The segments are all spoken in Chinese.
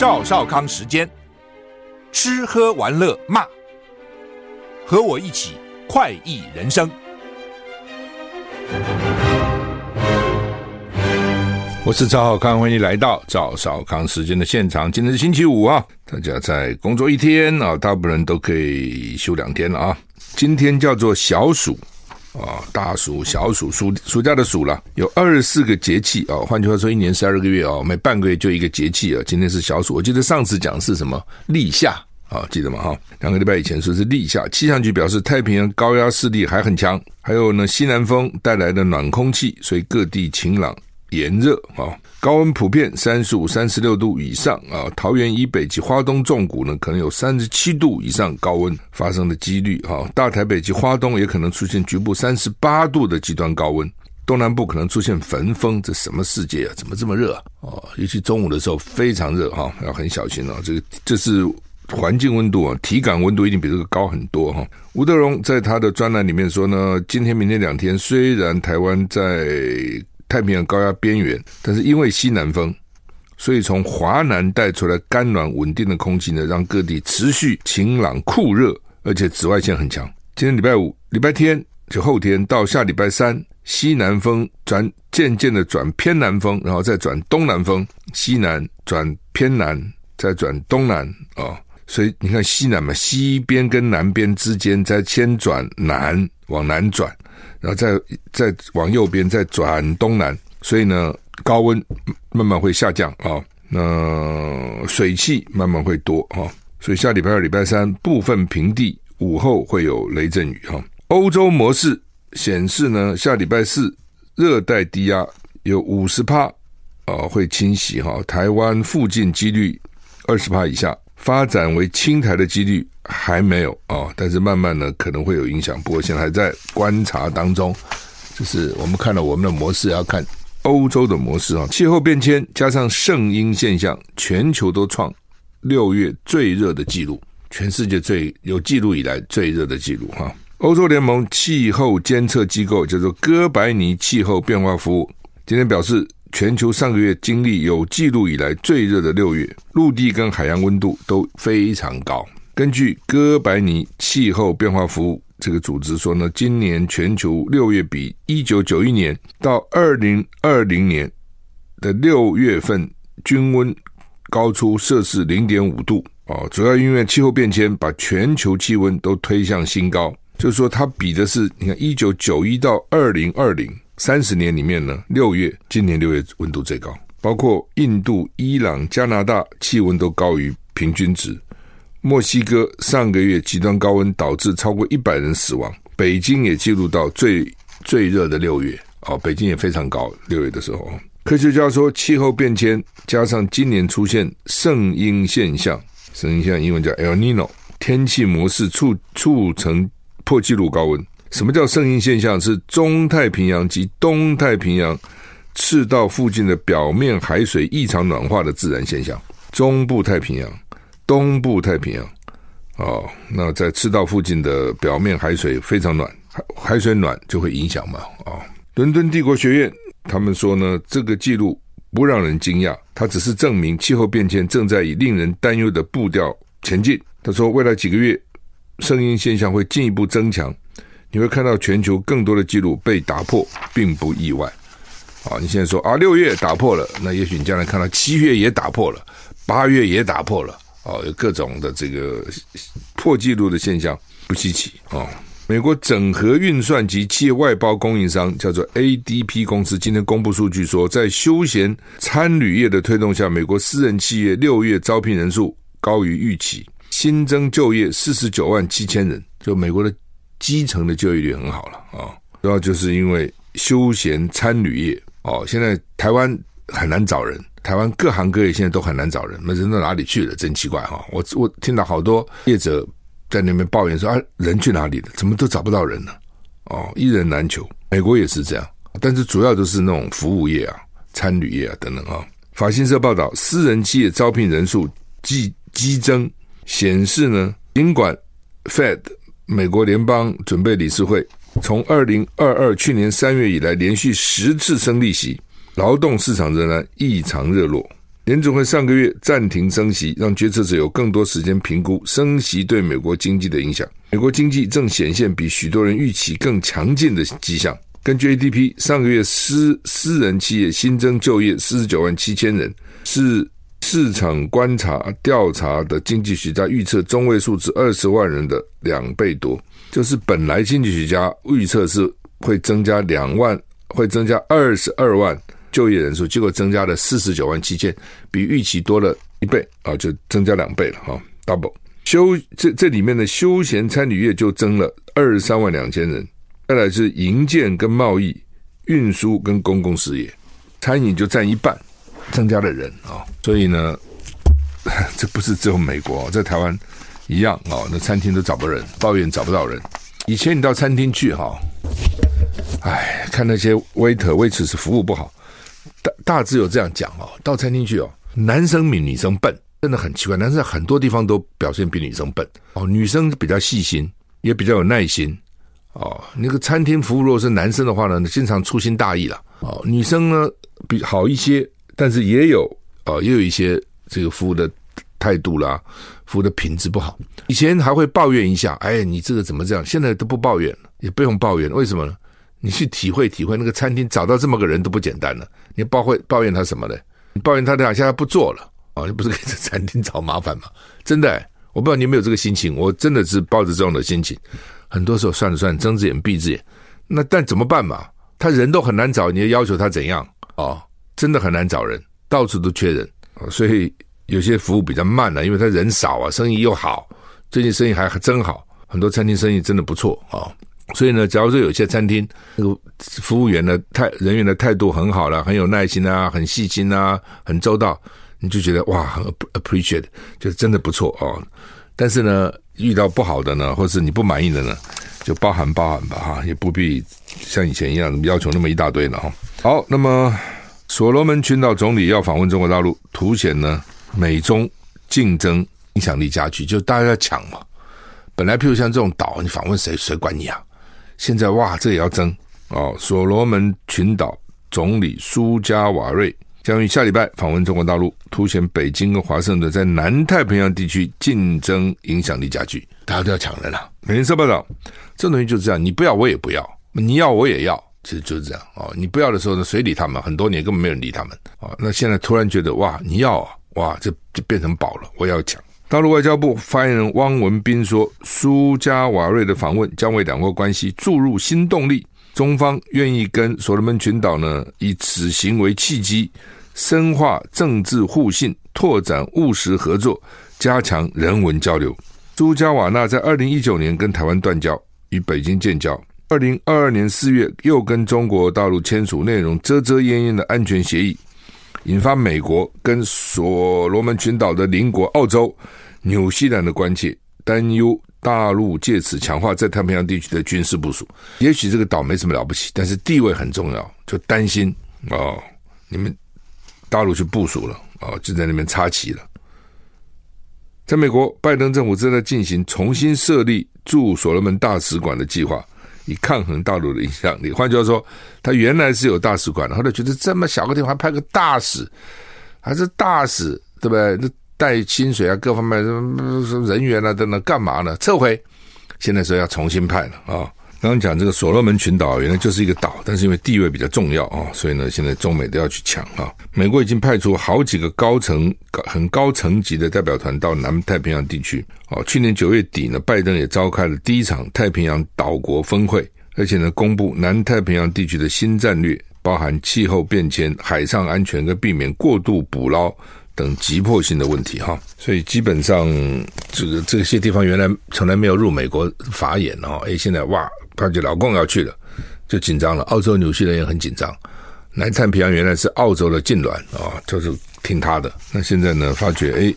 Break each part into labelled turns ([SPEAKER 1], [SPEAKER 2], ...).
[SPEAKER 1] 赵少康时间，吃喝玩乐骂，和我一起快意人生。我是赵少康，欢迎来到赵少康时间的现场。今天是星期五啊，大家在工作一天啊，大部分人都可以休两天了啊。今天叫做小暑。啊，大暑、小暑、暑暑假的暑了，有二十四个节气啊。换句话说，一年十二个月啊，每半个月就一个节气啊。今天是小暑，我记得上次讲是什么立夏啊，记得吗？哈，两个礼拜以前说是立夏。气象局表示，太平洋高压势力还很强，还有呢西南风带来的暖空气，所以各地晴朗。炎热啊，高温普遍三十五、三十六度以上啊。桃园以北及花东纵谷呢，可能有三十七度以上高温发生的几率哈。大台北及花东也可能出现局部三十八度的极端高温。东南部可能出现焚风，这什么世界啊？怎么这么热啊？哦，尤其中午的时候非常热哈，要很小心哦。这个这是环境温度啊，体感温度一定比这个高很多哈。吴德荣在他的专栏里面说呢，今天、明天两天虽然台湾在太平洋高压边缘，但是因为西南风，所以从华南带出来干暖稳定的空气呢，让各地持续晴朗酷热，而且紫外线很强。今天礼拜五、礼拜天就后天到下礼拜三，西南风转渐渐的转偏南风，然后再转东南风，西南转偏南，再转东南啊、哦。所以你看西南嘛，西边跟南边之间再先转南，往南转。然后再再往右边再转东南，所以呢，高温慢慢会下降啊，那水汽慢慢会多啊，所以下礼拜二、礼拜三部分平地午后会有雷阵雨哈。欧洲模式显示呢，下礼拜四热带低压有五十帕啊会侵袭哈，台湾附近几率二十帕以下，发展为青苔的几率。还没有啊、但是慢慢呢可能会有影响，不过现在还在观察当中。就是我们看到我们的模式，要看欧洲的模式啊。气候变迁加上圣婴现象，全球都创六月最热的记录，全世界最有记录以来最热的记录哈。欧洲联盟气候监测机构叫做哥白尼气候变化服务，今天表示，全球上个月经历有记录以来最热的六月，陆地跟海洋温度都非常高。根据哥白尼气候变化服务这个组织说呢，今年全球六月比一九九一年到二零二零年的六月份均温高出摄氏零点五度哦，主要因为气候变迁把全球气温都推向新高。就是说，它比的是你看一九九一到二零二零三十年里面呢，六月今年六月温度最高，包括印度、伊朗、加拿大气温都高于平均值。墨西哥上个月极端高温导致超过一百人死亡，北京也记录到最最热的六月哦，北京也非常高。六月的时候，科学家说气候变迁加上今年出现圣婴现象，圣婴现象英文叫 El Nino，天气模式促促成破纪录高温。什么叫圣婴现象？是中太平洋及东太平洋赤道附近的表面海水异常暖化的自然现象，中部太平洋。东部太平洋，哦，那在赤道附近的表面海水非常暖，海海水暖就会影响嘛，啊、哦，伦敦帝国学院他们说呢，这个记录不让人惊讶，它只是证明气候变迁正在以令人担忧的步调前进。他说，未来几个月，圣婴现象会进一步增强，你会看到全球更多的记录被打破，并不意外。啊、你现在说啊，六月打破了，那也许你将来看到七月也打破了，八月也打破了。哦，有各种的这个破纪录的现象不稀奇哦。美国整合运算及企业外包供应商叫做 ADP 公司，今天公布数据说，在休闲餐旅业的推动下，美国私人企业六月招聘人数高于预期，新增就业四十九万七千人，就美国的基层的就业率很好了啊、主要就是因为休闲餐旅业哦，现在台湾很难找人。台湾各行各业现在都很难找人，那人到哪里去了？真奇怪哈！我我听到好多业者在那边抱怨说啊，人去哪里了？怎么都找不到人呢？哦，一人难求。美国也是这样，但是主要都是那种服务业啊、餐旅业啊等等啊。法新社报道，私人企业招聘人数激激增，显示呢，尽管 Fed 美国联邦准备理事会从二零二二去年三月以来连续十次升利息。劳动市场仍然异常热络，联准会上个月暂停升息，让决策者有更多时间评估升息对美国经济的影响。美国经济正显现比许多人预期更强劲的迹象。根据 ADP，上个月私私人企业新增就业四十九万七千人，是市场观察调查的经济学家预测中位数值二十万人的两倍多。就是本来经济学家预测是会增加两万，会增加二十二万就业人数，结果增加了四十九万七千，比预期多了一倍啊，就增加两倍了哈，double。休这这里面的休闲餐饮业就增了二十三万两千人。再来是营建跟贸易、运输跟公共事业，餐饮就占一半，增加的人啊、哦，所以呢，这不是只有美国，在台湾一样啊、哦，那餐厅都找不人，抱怨找不到人。以前你到餐厅去哈，哎，看那些 waiter、waitress 服务不好，大大致有这样讲哦，到餐厅去哦，男生比女生笨，真的很奇怪，男生很多地方都表现比女生笨哦，女生比较细心，也比较有耐心。哦，那个餐厅服务如果是男生的话呢，经常粗心大意了。哦，女生呢比好一些，但是也有啊，也有一些这个服务的态度啦，服务的品质不好。以前还会抱怨一下，哎，你这个怎么这样？现在都不抱怨了，也不用抱怨。为什么呢？你去体会体会，那个餐厅找到这么个人都不简单了。你抱会抱怨他什么呢？你抱怨他两下他不做了，啊，你不是给这餐厅找麻烦吗？真的，我不知道你有没有这个心情，我真的是抱着这种的心情。很多时候算了算，睁只眼闭只眼，那但怎么办嘛？他人都很难找，你要要求他怎样？哦，真的很难找人，到处都缺人，所以有些服务比较慢了，因为他人少啊，生意又好，最近生意还真好，很多餐厅生意真的不错啊。所以呢，假如说有些餐厅那个服务员的态人员的态度很好了，很有耐心啊，很细心啊，很周到，你就觉得哇，很 appreciate，就真的不错哦。但是呢。遇到不好的呢，或是你不满意的呢，就包涵包涵吧哈，也不必像以前一样要求那么一大堆了哈。好，那么所罗门群岛总理要访问中国大陆，凸显呢美中竞争影响力加剧，就大家要抢嘛。本来譬如像这种岛，你访问谁谁管你啊？现在哇，这也要争哦。所罗门群岛总理苏加瓦瑞。将于下礼拜访问中国大陆，凸显北京跟华盛顿在南太平洋地区竞争影响力加剧，大家都要抢人了、啊。美联社报道，这东西就是这样，你不要我也不要，你要我也要，其实就是这样哦。你不要的时候呢，谁理他们？很多年根本没人理他们啊。那现在突然觉得哇，你要啊，哇，这就变成宝了，我要抢。大陆外交部发言人汪文斌说，苏加瓦瑞的访问将为两国关系注入新动力。中方愿意跟所罗门群岛呢，以此行为契机，深化政治互信，拓展务实合作，加强人文交流。苏加瓦纳在二零一九年跟台湾断交，与北京建交。二零二二年四月又跟中国大陆签署内容遮遮掩掩的安全协议，引发美国跟所罗门群岛的邻国澳洲、纽西兰的关切，担忧。大陆借此强化在太平洋地区的军事部署，也许这个岛没什么了不起，但是地位很重要，就担心哦，你们大陆去部署了哦，就在那边插旗了。在美国，拜登政府正在进行重新设立驻所罗门大使馆的计划，以抗衡大陆的影响力。换句话说，他原来是有大使馆的，后来觉得这么小个地方还派个大使，还是大使，对不对？那。带薪水啊，各方面什么人员啊等等，干嘛呢？撤回，现在说要重新派了啊！刚刚讲这个所罗门群岛原来就是一个岛，但是因为地位比较重要啊，所以呢，现在中美都要去抢啊。美国已经派出好几个高层、很高层级的代表团到南太平洋地区。哦，去年九月底呢，拜登也召开了第一场太平洋岛国峰会，而且呢，公布南太平洋地区的新战略，包含气候变迁、海上安全跟避免过度捕捞。等急迫性的问题哈，所以基本上这个这些地方原来从来没有入美国法眼哦，哎，现在哇，发觉老共要去了，就紧张了。澳洲、纽西兰也很紧张。南太平洋原来是澳洲的痙攣啊，就是听他的。那现在呢，发觉哎，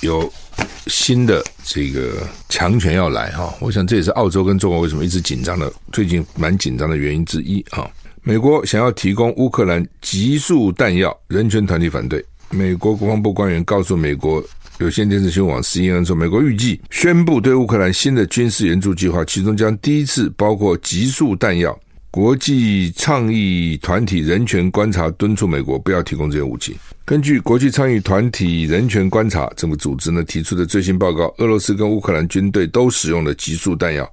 [SPEAKER 1] 有新的这个强权要来哈。我想这也是澳洲跟中国为什么一直紧张的，最近蛮紧张的原因之一啊。美国想要提供乌克兰急速弹药，人权团体反对。美国国防部官员告诉美国有线电视新闻网 CNN 说，美国预计宣布对乌克兰新的军事援助计划，其中将第一次包括急速弹药，国际倡议团体人权观察敦促美国不要提供这些武器。根据国际倡议团体人权观察这个组织呢提出的最新报告，俄罗斯跟乌克兰军队都使用了急速弹药，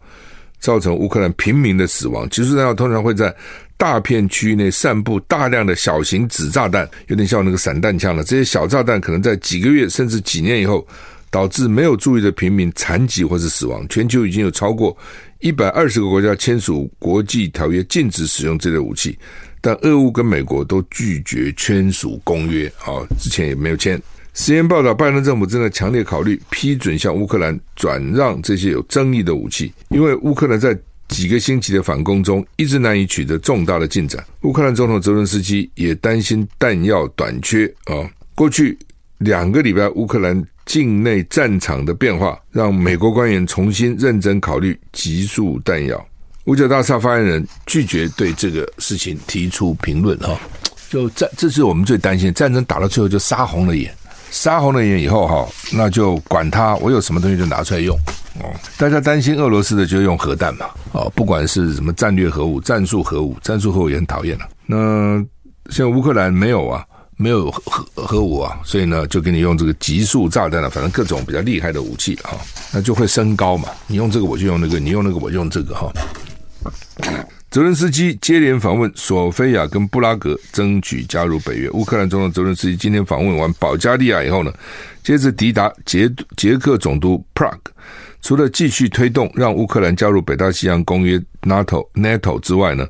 [SPEAKER 1] 造成乌克兰平民的死亡。集束弹药通常会在大片区域内散布大量的小型子炸弹，有点像那个散弹枪了。这些小炸弹可能在几个月甚至几年以后，导致没有注意的平民残疾或是死亡。全球已经有超过一百二十个国家签署国际条约，禁止使用这类武器，但俄乌跟美国都拒绝签署公约啊，之前也没有签。实验报道，拜登政府正在强烈考虑批准向乌克兰转让这些有争议的武器，因为乌克兰在几个星期的反攻中一直难以取得重大的进展。乌克兰总统泽伦斯基也担心弹药短缺啊。过去两个礼拜，乌克兰境内战场的变化，让美国官员重新认真考虑集束弹药。五角大厦发言人拒绝对这个事情提出评论。哈，就战，这是我们最担心，战争打到最后就杀红了眼，杀红了眼以后，哈，那就管他，我有什么东西就拿出来用。哦，大家担心俄罗斯的就用核弹嘛。哦，不管是什么战略核武、战术核武，战术核武也很讨厌了。那像乌克兰没有啊。没有核核武啊，所以呢，就给你用这个集束炸弹了，反正各种比较厉害的武器啊，那就会升高嘛。你用这个我就用那个，你用那个我就用这个哈。泽伦斯基接连访问索菲亚跟布拉格，争取加入北约。乌克兰总统泽伦斯基今天访问完保加利亚以后呢，接着抵达捷捷克总督 Prague，除了继续推动让乌克兰加入北大西洋公约 NATO NATO 之外呢，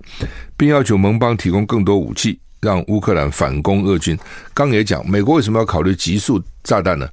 [SPEAKER 1] 并要求盟邦提供更多武器。让乌克兰反攻俄军。刚也讲，美国为什么要考虑集束炸弹呢？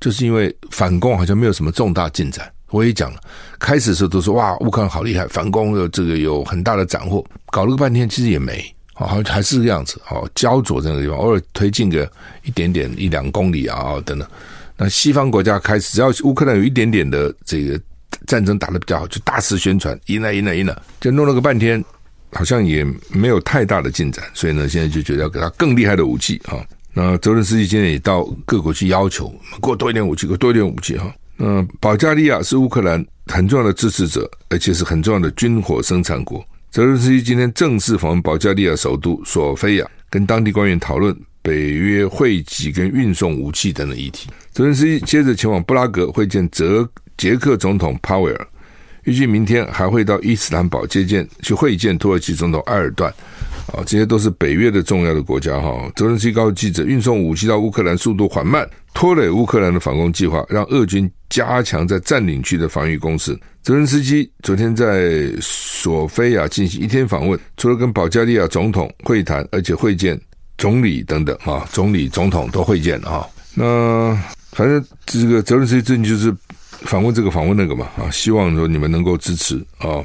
[SPEAKER 1] 就是因为反攻好像没有什么重大进展。我也讲了，开始的时候都说哇，乌克兰好厉害，反攻有这个有很大的斩获，搞了个半天其实也没，好像还是这个样子，哦，焦灼这个地方，偶尔推进个一点点一两公里啊等等。那西方国家开始，只要乌克兰有一点点的这个战争打得比较好，就大肆宣传，赢了赢了赢了，就弄了个半天。好像也没有太大的进展，所以呢，现在就觉得要给他更厉害的武器哈。那泽伦斯基今天也到各国去要求，给我多一点武器，给我多一点武器哈。嗯保加利亚是乌克兰很重要的支持者，而且是很重要的军火生产国。泽伦斯基今天正式访问保加利亚首都索菲亚，跟当地官员讨论北约会籍跟运送武器等等议题。泽伦斯基接着前往布拉格会见泽捷克总统帕维尔。预计明天还会到伊斯坦堡接见，去会见土耳其总统埃尔段，啊，这些都是北约的重要的国家哈。泽伦斯基告诉记者，运送武器到乌克兰速度缓慢，拖累乌克兰的反攻计划，让俄军加强在占领区的防御攻势。泽伦斯基昨天在索菲亚进行一天访问，除了跟保加利亚总统会谈，而且会见总理等等啊，总理、总统都会见啊。那反正这个泽伦斯基最近就是。访问这个访问那个嘛啊，希望说你们能够支持啊。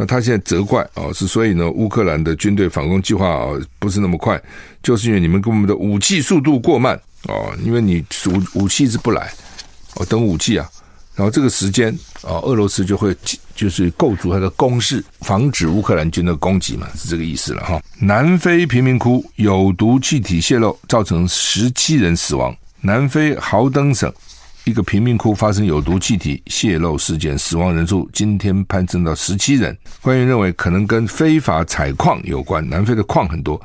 [SPEAKER 1] 那他现在责怪啊，是所以呢，乌克兰的军队反攻计划啊不是那么快，就是因为你们给我们的武器速度过慢啊，因为你武武器是不来哦，等武器啊，然后这个时间啊，俄罗斯就会就是构筑它的攻势，防止乌克兰军的攻击嘛，是这个意思了哈。南非贫民窟有毒气体泄漏，造成十七人死亡。南非豪登省。一个贫民窟发生有毒气体泄漏事件，死亡人数今天攀升到十七人。官员认为可能跟非法采矿有关。南非的矿很多。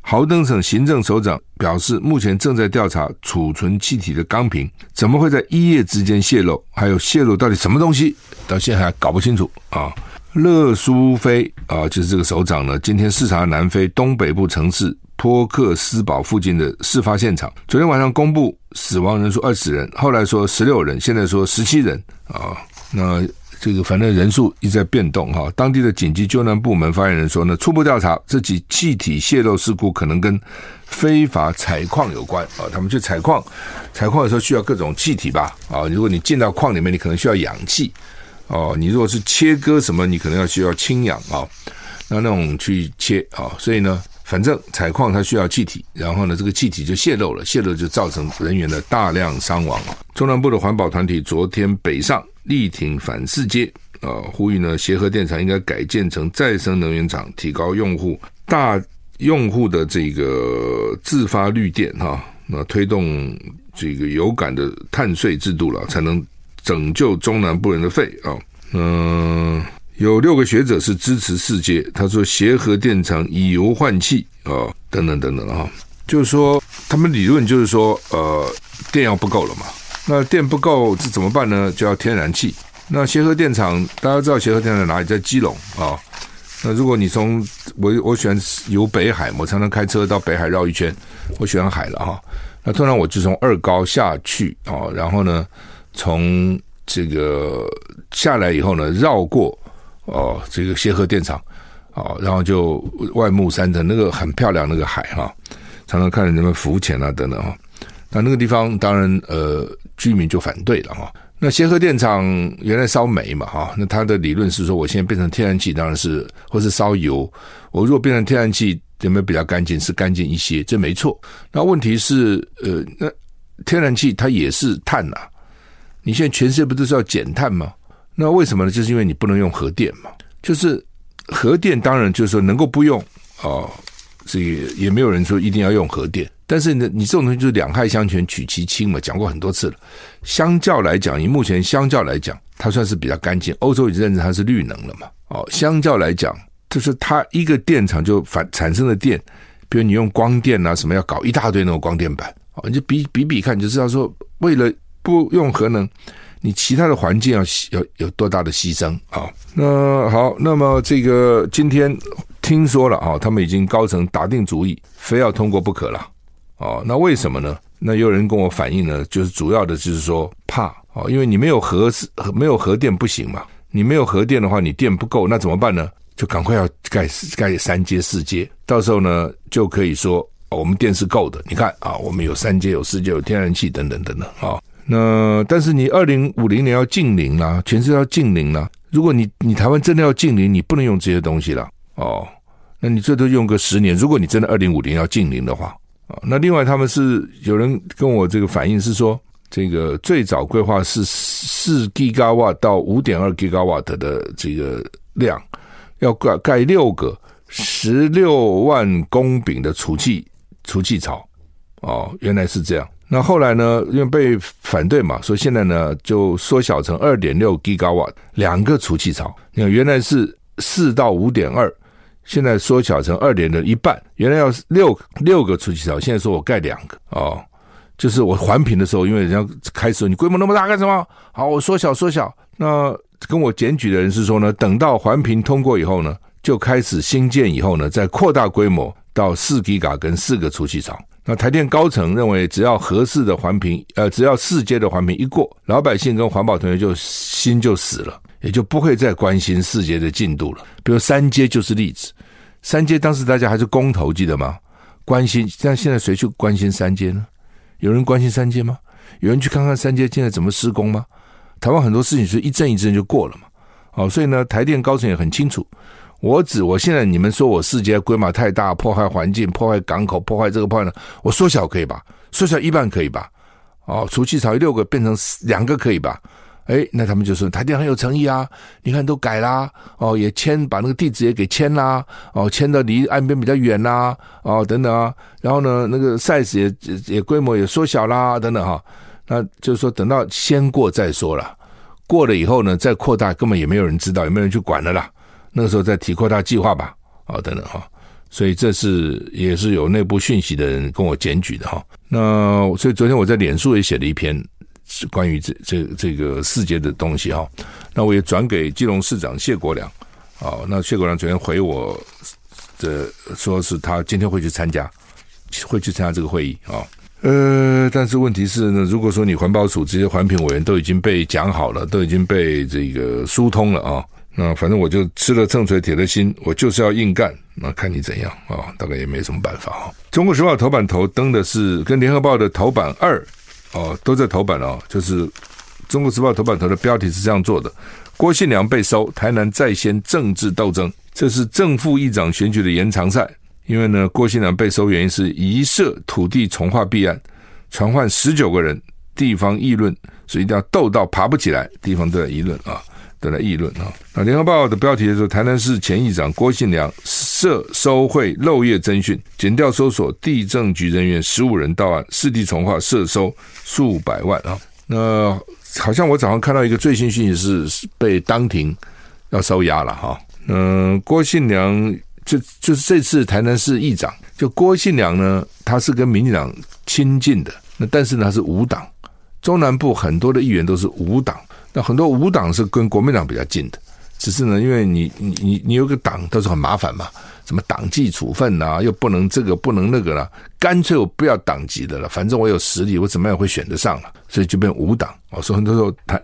[SPEAKER 1] 豪登省行政首长表示，目前正在调查储存气体的钢瓶怎么会在一夜之间泄漏，还有泄露到底什么东西，到现在还搞不清楚啊。勒苏菲啊，就是这个首长呢，今天视察南非东北部城市。托克斯堡附近的事发现场，昨天晚上公布死亡人数二十人，后来说十六人，现在说十七人啊。那这个反正人数一直在变动哈。当地的紧急救难部门发言人说呢，初步调查这起气体泄漏事故可能跟非法采矿有关啊。他们去采矿，采矿的时候需要各种气体吧啊。如果你进到矿里面，你可能需要氧气哦。你如果是切割什么，你可能要需要氢氧啊。那那种去切啊，所以呢。反正采矿它需要气体，然后呢，这个气体就泄漏了，泄漏就造成人员的大量伤亡。中南部的环保团体昨天北上力挺反四接，呃，呼吁呢协和电厂应该改建成再生能源厂，提高用户大用户的这个自发绿电哈，那推动这个有感的碳税制度了，才能拯救中南部人的肺啊，嗯。有六个学者是支持世界，他说协和电厂以油换气啊，等等等等啊，就是说他们理论就是说，呃，电要不够了嘛，那电不够这怎么办呢？就要天然气。那协和电厂大家知道协和电厂在哪里？在基隆啊。那如果你从我我喜欢游北海，我常常开车到北海绕一圈，我喜欢海了哈。那通常我就从二高下去啊，然后呢，从这个下来以后呢，绕过哦这个协和电厂哦，然后就外木三层，那个很漂亮那个海哈，常常看着人们浮潜啊等等哈。那那个地方当然呃居民就反对了哈。那协和电厂原来烧煤嘛，哈，那他的理论是说，我现在变成天然气，当然是或是烧油，我如果变成天然气，有没有比较干净？是干净一些，这没错。那问题是，呃，那天然气它也是碳呐，你现在全世界不都是要减碳吗？那为什么呢？就是因为你不能用核电嘛，就是核电当然就是说能够不用啊。哦这个也没有人说一定要用核电，但是呢，你这种东西就是两害相权取其轻嘛，讲过很多次了。相较来讲，以目前相较来讲，它算是比较干净。欧洲已经认证它是绿能了嘛？哦，相较来讲，就是它一个电厂就反产生的电，比如你用光电啊什么，要搞一大堆那种光电板，哦，你就比比比看，你就知道说，为了不用核能，你其他的环境要要有多大的牺牲啊？那好，那么这个今天。听说了啊，他们已经高层打定主意，非要通过不可了。哦，那为什么呢？那有人跟我反映呢，就是主要的就是说怕哦，因为你没有核是没有核电不行嘛。你没有核电的话，你电不够，那怎么办呢？就赶快要盖盖三阶四阶，到时候呢就可以说我们电是够的。你看啊，我们有三阶有四阶有天然气等等等等啊。那但是你二零五零年要净零啦，全世界要净零啦。如果你你台湾真的要净零，你不能用这些东西了。哦，那你最多用个十年。如果你真的二零五零要净零的话，啊，那另外他们是有人跟我这个反映是说，这个最早规划是四 g i g a w a 到五点二 g i g a w a 的这个量，要盖盖六个十六万公顷的储气储气槽。哦，原来是这样。那后来呢，因为被反对嘛，所以现在呢就缩小成二点六 gigawatt 两个储气槽。你看，原来是四到五点二。现在缩小成二点的一半，原来要六六个储气槽，现在说我盖两个哦，就是我环评的时候，因为人家开始你规模那么大干什么？好，我缩小缩小。那跟我检举的人是说呢，等到环评通过以后呢，就开始新建以后呢，再扩大规模到四吉瓦跟四个储气槽。那台电高层认为，只要合适的环评，呃，只要四阶的环评一过，老百姓跟环保同学就心就死了。也就不会再关心四阶的进度了。比如三阶就是例子，三阶当时大家还是公投，记得吗？关心，但现在谁去关心三阶呢？有人关心三阶吗？有人去看看三阶现在怎么施工吗？台湾很多事情是一阵一阵就过了嘛。哦，所以呢，台电高层也很清楚。我指我现在你们说我世界规模太大，破坏环境，破坏港口，破坏这个破坏呢，我缩小可以吧？缩小一半可以吧？哦，储气槽六个变成两个可以吧？哎，那他们就说台电很有诚意啊！你看都改啦，哦，也迁把那个地址也给迁啦，哦，迁到离岸边比较远啦，哦，等等啊，然后呢，那个 size 也也规模也缩小啦，等等哈、那就是说，等到先过再说了，过了以后呢，再扩大根本也没有人知道，也没有人去管了啦。那个时候在提扩大计划吧，啊、等等哈、所以这是也是有内部讯息的人跟我检举的哈。那所以昨天我在脸书也写了一篇。是关于这这这个世界的东西哈，那我也转给基隆市长谢国梁啊，那谢国梁昨天回我的说是他今天会去参加，会去参加这个会议啊，呃，但是问题是呢，如果说你环保署这些环评委员都已经被讲好了，都已经被这个疏通了啊，那反正我就吃了秤锤铁了心，我就是要硬干，那看你怎样啊，大概也没什么办法啊。中国时报头版头登的是跟联合报的头版二。哦，都在头版哦，就是《中国时报》头版头的标题是这样做的：郭信良被收，台南再掀政治斗争。这是正副议长选举的延长赛，因为呢，郭信良被收原因是疑涉土地重划弊案，传唤十九个人，地方议论，所以一定要斗到爬不起来，地方都在议论啊。都来议论啊！那联合报的标题是，台南市前议长郭信良涉收贿漏夜侦讯，减调搜索地政局人员十五人到案，市地重划涉收数百万啊！那好像我早上看到一个最新讯息是被当庭要收押了哈。嗯，郭信良就就是这次台南市议长，就郭信良呢，他是跟民进党亲近的，那但是呢他是无党，中南部很多的议员都是无党，那很多无党是跟国民党比较近的，只是呢，因为你你你你有个党都是很麻烦嘛。什么党纪处分呐、啊，又不能这个不能那个了，干脆我不要党籍的了，反正我有实力，我怎么样会选得上了，所以就变无党。哦，所以很多时候台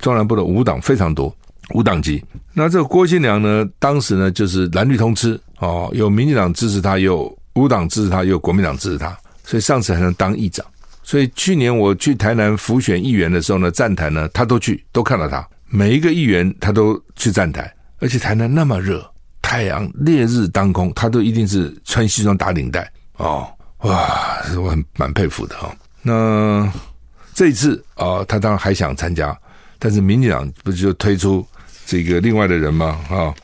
[SPEAKER 1] 中南部的无党非常多，无党籍。那这个郭信良呢，当时呢就是蓝绿通吃哦，有民进党支持他，有无党支持他，有国民党支持他，所以上次还能当议长。所以去年我去台南辅选议员的时候呢，站台呢他都去，都看到他，每一个议员他都去站台，而且台南那么热。太阳烈日当空，他都一定是穿西装打领带哦，哇，我很蛮佩服的哈、哦。那这一次啊、他当然还想参加，但是民进党不是就推出这个另外的人吗？啊、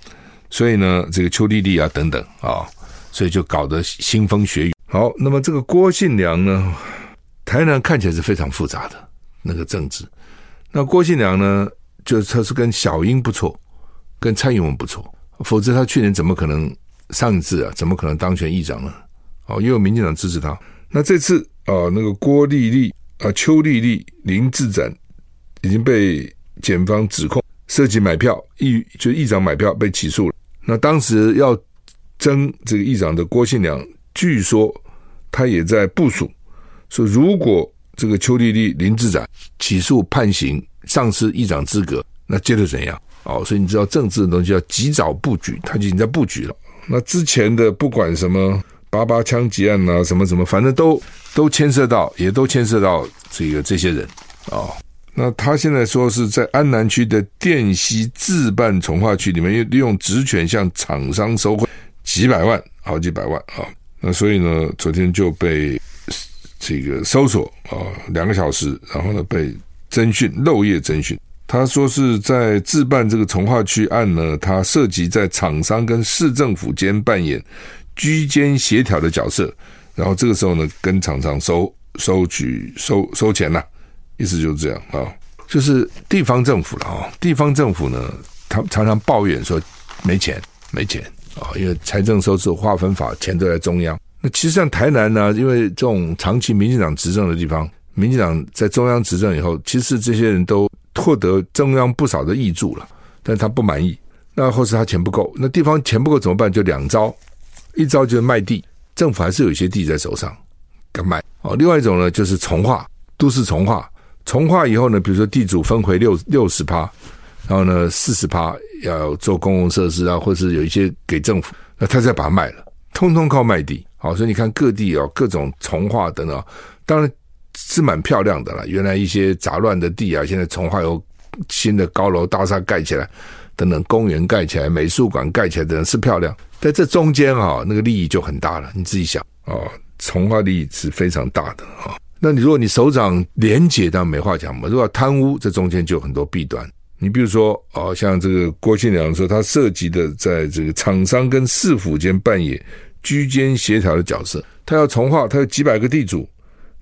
[SPEAKER 1] 所以呢，这个邱莉莉啊等等啊、所以就搞得腥风血雨。好，那么这个郭信良呢，台南看起来是非常复杂的那个政治。那郭信良呢，就他是跟小英不错，跟蔡英文不错。否则他去年怎么可能上一次啊？怎么可能当选议长呢？哦，因为民进党支持他。那这次啊，那个郭丽丽啊、邱丽丽、林志展已经被检方指控涉及买票，议就议长买票被起诉了。那当时要争这个议长的郭信良，据说他也在部署，说如果这个邱丽丽、林志展起诉判刑，丧失议长资格，那接着怎样？哦，所以你知道政治的东西要及早布局，他就已经在布局了。那之前的不管什么八八枪击案啊，什么什么，反正都都牵涉到，也都牵涉到这个这些人哦。那他现在说是在安南区的淀溪自办从化区里面，利用职权向厂商收贿几百万，好几百万啊、那所以呢，昨天就被这个搜索啊、两个小时，然后呢被侦讯，漏夜侦讯。他说是在自办这个从化区案呢，他涉及在厂商跟市政府间扮演居间协调的角色，然后这个时候呢，跟厂商收收取收收钱呐，意思就是这样啊，就是地方政府了啊，地方政府呢，他常常抱怨说没钱没钱啊，因为财政收支划分法钱都在中央。那其实像台南呢，因为这种长期民进党执政的地方，民进党在中央执政以后，其实这些人都。获得中央不少的挹注了，但他不满意，那或是他钱不够，那地方钱不够怎么办？就两招，一招就是卖地，政府还是有一些地在手上，敢卖哦。另外一种呢，就是从化，都市从化，从化以后呢，比如说地主分回六六十趴，然后呢四十趴要做公共设施啊，或是有一些给政府，那他再把它卖了，通通靠卖地。好，所以你看各地啊，各种重化等等，当然。是蛮漂亮的了，原来一些杂乱的地啊，现在重化有新的高楼大厦盖起来，等等公园盖起来，美术馆盖起来等等是漂亮，在这中间啊，那个利益就很大了。你自己想啊，重化利益是非常大的啊。那你如果你首长廉洁，当然没话讲嘛。如果贪污，这中间就有很多弊端。你比如说哦，像这个郭庆良说，他涉及的在这个厂商跟市府间扮演居间协调的角色，他要重划，他有几百个地主。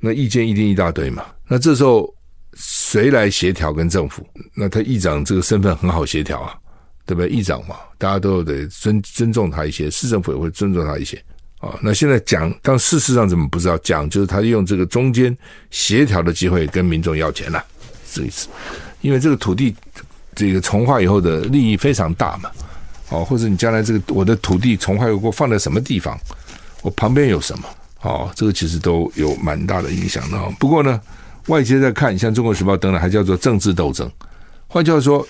[SPEAKER 1] 那意见一定一大堆嘛？那这时候谁来协调跟政府？那他议长这个身份很好协调啊，对不对？议长嘛，大家都得尊尊重他一些，市政府也会尊重他一些啊。那现在讲，但事实上怎么不知道？讲就是他用这个中间协调的机会跟民众要钱了，这意思。因为这个土地这个重划以后的利益非常大嘛，哦，或者你将来这个我的土地重划以后放在什么地方，我旁边有什么？哦，这个其实都有蛮大的影响的。不过呢，外界在看，像《中国时报》等等，还叫做政治斗争。换句话说，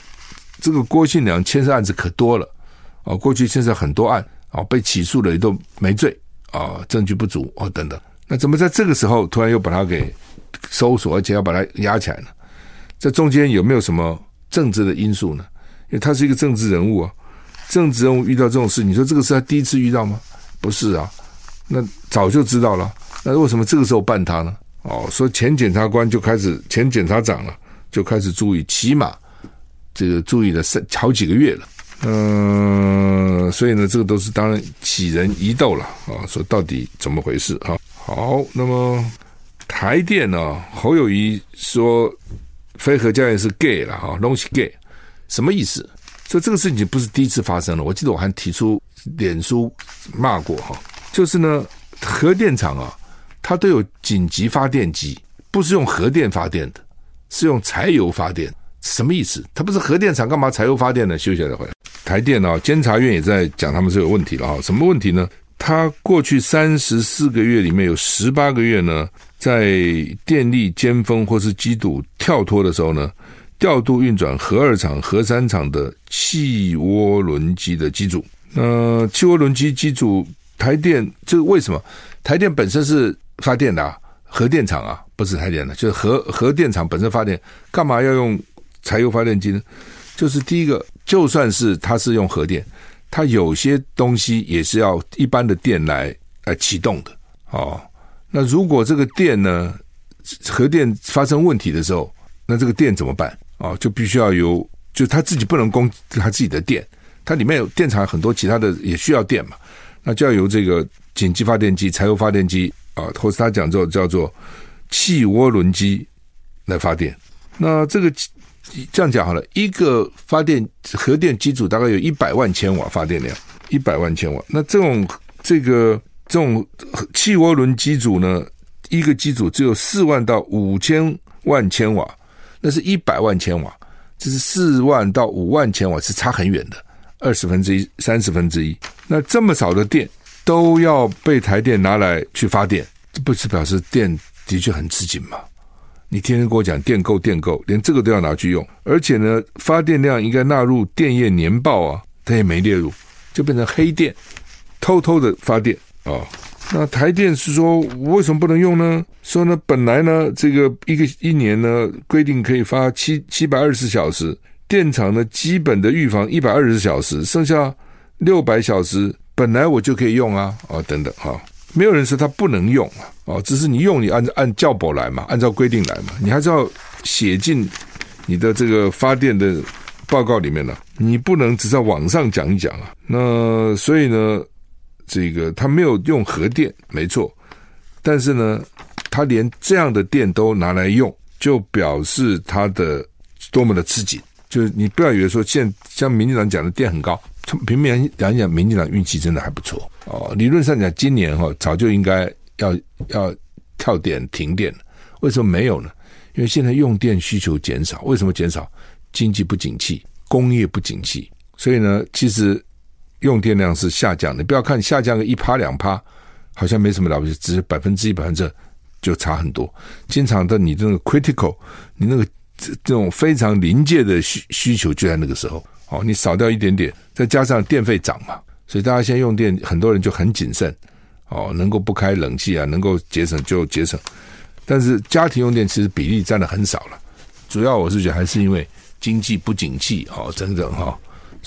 [SPEAKER 1] 这个郭信良牵涉案子可多了。哦，过去牵涉很多案，哦，被起诉了也都没罪，啊，证据不足，哦，等等。那怎么在这个时候突然又把他给搜索，而且要把他压起来呢？这中间有没有什么政治的因素呢？因为他是一个政治人物啊，政治人物遇到这种事，你说这个是他第一次遇到吗？不是啊。那早就知道了，那为什么这个时候办他呢？哦，说前检察官就开始，前检察长了就开始注意，起码这个注意了三好几个月了。嗯、所以呢，这个都是当然杞人疑窦了啊。说到底怎么回事啊？好，那么台电呢？侯友谊说飞核教练是 gay 了哈，东西 gay 什么意思？所以这个事情不是第一次发生了。我记得我还提出脸书骂过哈，就是呢，核电厂啊，它都有紧急发电机，不是用核电发电的，是用柴油发电。什么意思？它不是核电厂，干嘛柴油发电呢？休息再回来。台电啊，监察院也在讲他们是有问题了哈。什么问题呢？它过去三十四个月里面有十八个月呢，在电力尖峰或是机组跳脱的时候呢，调度运转核二厂、核三厂的气涡轮机的机组。那气涡轮机机组，台电这个为什么？台电本身是发电的啊，核电厂啊，不是台电的，就是核核电厂本身发电，干嘛要用柴油发电机呢？就是第一个，就算是它是用核电，它有些东西也是要一般的电来来启动的哦。那如果这个电呢，核电发生问题的时候，那这个电怎么办？啊、哦，就必须要有，就他自己不能供他自己的电，它里面有电厂很多其他的也需要电嘛，那就要由这个紧急发电机、柴油发电机啊，或者他讲做叫做气涡轮机来发电。那这个这样讲好了，一个发电核电机组大概有一百万千瓦发电量，一百万千瓦。那这种这个这种气涡轮机组呢，一个机组只有四万到五千万千瓦。那是一百万千瓦，这是四万到五万千瓦，是差很远的，二十分之一、三十分之一。那这么少的电都要被台电拿来去发电，这不是表示电的确很吃紧吗？你天天跟我讲电够电够，连这个都要拿去用，而且呢，发电量应该纳入电业年报啊，它也没列入，就变成黑电，偷偷的发电啊。哦那台电是说，为什么不能用呢？说呢，本来呢，这个一个一年呢，规定可以发七七百二十小时，电厂呢，基本的预防一百二十小时，剩下六百小时，本来我就可以用啊，啊，等等哈，没有人说它不能用啊，哦，只是你用你按照按教保来嘛，按照规定来嘛，你还是要写进你的这个发电的报告里面了，你不能只在网上讲一讲啊。那所以呢？这个他没有用核电，没错，但是呢，他连这样的电都拿来用，就表示他的多么的吃紧。就是你不要以为说，现像民进党讲的电很高，平面讲一讲，民进党运气真的还不错哦。理论上讲，今年哈早就应该要要跳电停电了，为什么没有呢？因为现在用电需求减少，为什么减少？经济不景气，工业不景气，所以呢，其实。用电量是下降的，不要看下降个一趴两趴，好像没什么了不起，只是百分之一百分之二就差很多。经常的你这个 critical，你那个这种非常临界的需需求就在那个时候，哦，你少掉一点点，再加上电费涨嘛，所以大家现在用电，很多人就很谨慎，哦，能够不开冷气啊，能够节省就节省。但是家庭用电其实比例占的很少了，主要我是觉得还是因为经济不景气，哦，等等哈。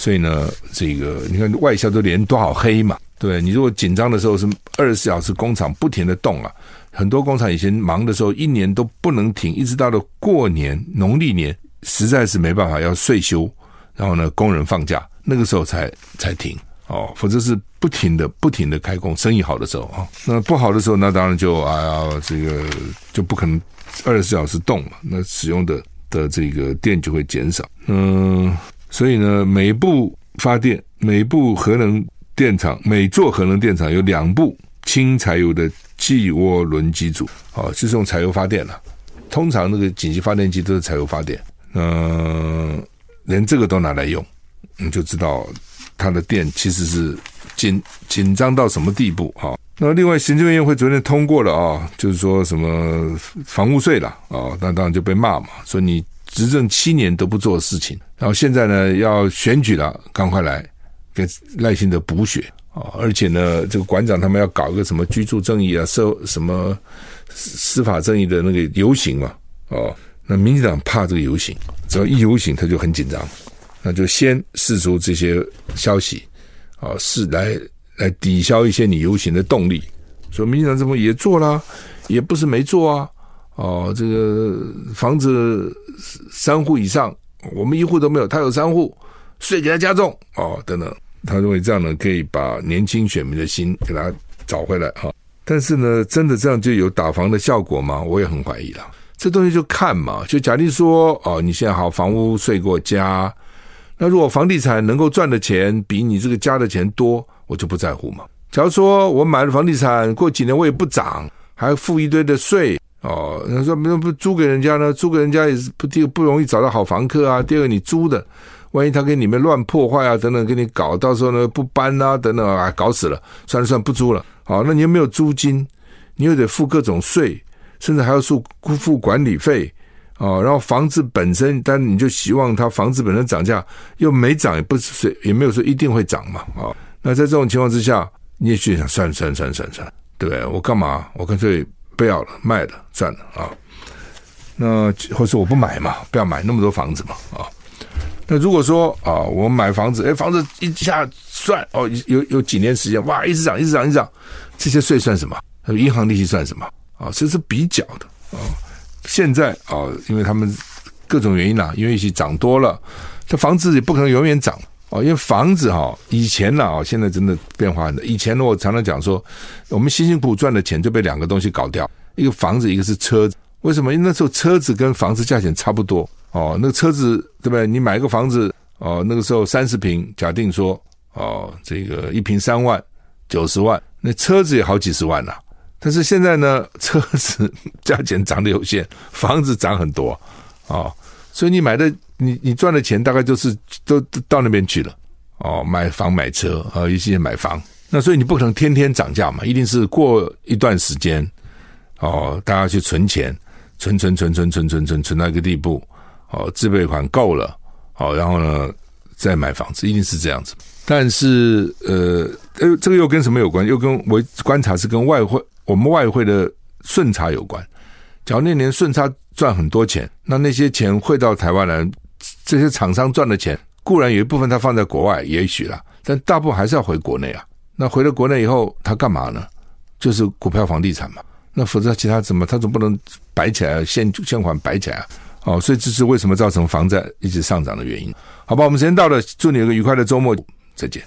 [SPEAKER 1] 所以呢，这个你看外销都连多少黑嘛？对，你如果紧张的时候是二十四小时工厂不停的动啊，很多工厂以前忙的时候一年都不能停，一直到了过年农历年，实在是没办法要岁休，然后呢工人放假，那个时候才才停哦，否则是不停的不停的开工，生意好的时候啊，那不好的时候那当然就哎呀这个就不可能二十四小时动嘛，那使用的的这个电就会减少，嗯。所以呢，每部发电、每部核能电厂、每座核能电厂有两部轻柴油的气涡轮机组，哦，就是用柴油发电了。通常那个紧急发电机都是柴油发电，嗯、连这个都拿来用，你就知道它的电其实是紧紧张到什么地步啊。那另外，行政院会昨天通过了啊，就是说什么房屋税了啊，那当然就被骂嘛，说你。执政七年都不做的事情，然后现在呢要选举了，赶快来给赖清德补血啊！而且呢，这个馆长他们要搞一个什么居住正义啊、社什么司法正义的那个游行嘛，哦，那民进党怕这个游行，只要一游行他就很紧张，那就先试出这些消息啊，是来来抵消一些你游行的动力。说民进党这么也做了，也不是没做啊。哦，这个房子三户以上，我们一户都没有，他有三户，税给他加重哦，等等，他认为这样呢可以把年轻选民的心给他找回来哈。但是呢，真的这样就有打房的效果吗？我也很怀疑了。这东西就看嘛，就假定说哦，你现在好，房屋税给我加，那如果房地产能够赚的钱比你这个加的钱多，我就不在乎嘛。假如说我买了房地产，过几年我也不涨，还付一堆的税哦。那说那不租给人家呢？租给人家也是不第不容易找到好房客啊。第二个你租的，万一他给你们乱破坏啊等等，给你搞，到时候呢不搬啊等等啊，搞死了，算了算了不租了。好，那你又没有租金，你又得付各种税，甚至还要付付管理费哦。然后房子本身，但你就希望它房子本身涨价又没涨，也不是也没有说一定会涨嘛啊。那在这种情况之下。你也去想算了算了算了算了算，对？我干嘛？我干脆不要了，卖了算了啊。那或者我不买嘛，不要买那么多房子嘛啊。那如果说啊，我买房子，哎，房子一下算哦，有有几年时间，哇，一直涨，一直涨，一直涨，这些税算什么？银行利息算什么？啊，这是比较的啊。现在啊，因为他们各种原因呐、啊，因为一起涨多了，这房子也不可能永远涨。哦，因为房子哈，以前呢啊，现在真的变化很大。以前呢，我常常讲说，我们辛辛苦苦赚的钱就被两个东西搞掉，一个房子，一个是车子。为什么？因为那时候车子跟房子价钱差不多。哦，那个车子对不对？你买一个房子，哦，那个时候三十平，假定说，哦，这个一平三万，九十万，那车子也好几十万呐。但是现在呢，车子价钱涨得有限，房子涨很多，哦，所以你买的。你你赚的钱大概就是都到那边去了哦，买房买车啊，一些买房，那所以你不可能天天涨价嘛，一定是过一段时间哦，大家去存钱，存存存存存存存存到一个地步哦，自备款够了哦，然后呢再买房子，一定是这样子。但是呃呃，这个又跟什么有关？又跟我观察是跟外汇，我们外汇的顺差有关。假如那年顺差赚很多钱，那那些钱汇到台湾来。这些厂商赚的钱固然有一部分他放在国外，也许啦，但大部分还是要回国内啊。那回到国内以后，他干嘛呢？就是股票、房地产嘛。那否则其他怎么？他总不能摆起来，现现款摆起来啊。哦，所以这是为什么造成房价一直上涨的原因。好吧，我们时间到了，祝你有个愉快的周末，再见。